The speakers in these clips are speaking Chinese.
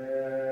Yeah.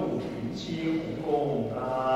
ผู้ห功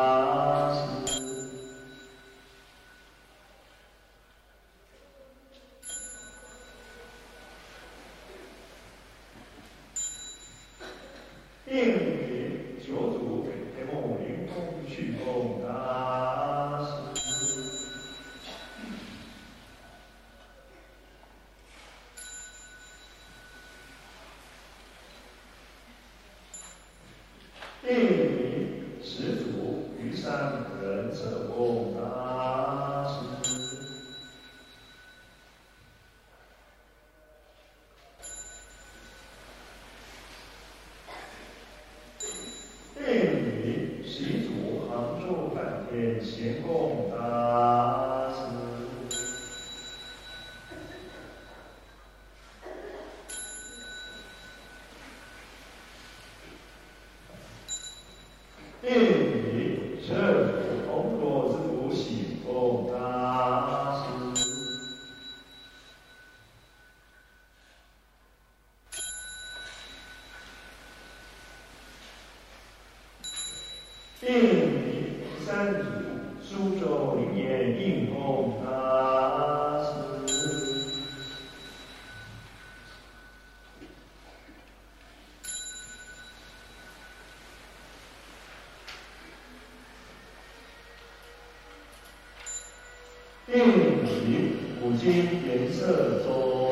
令体古今颜色中。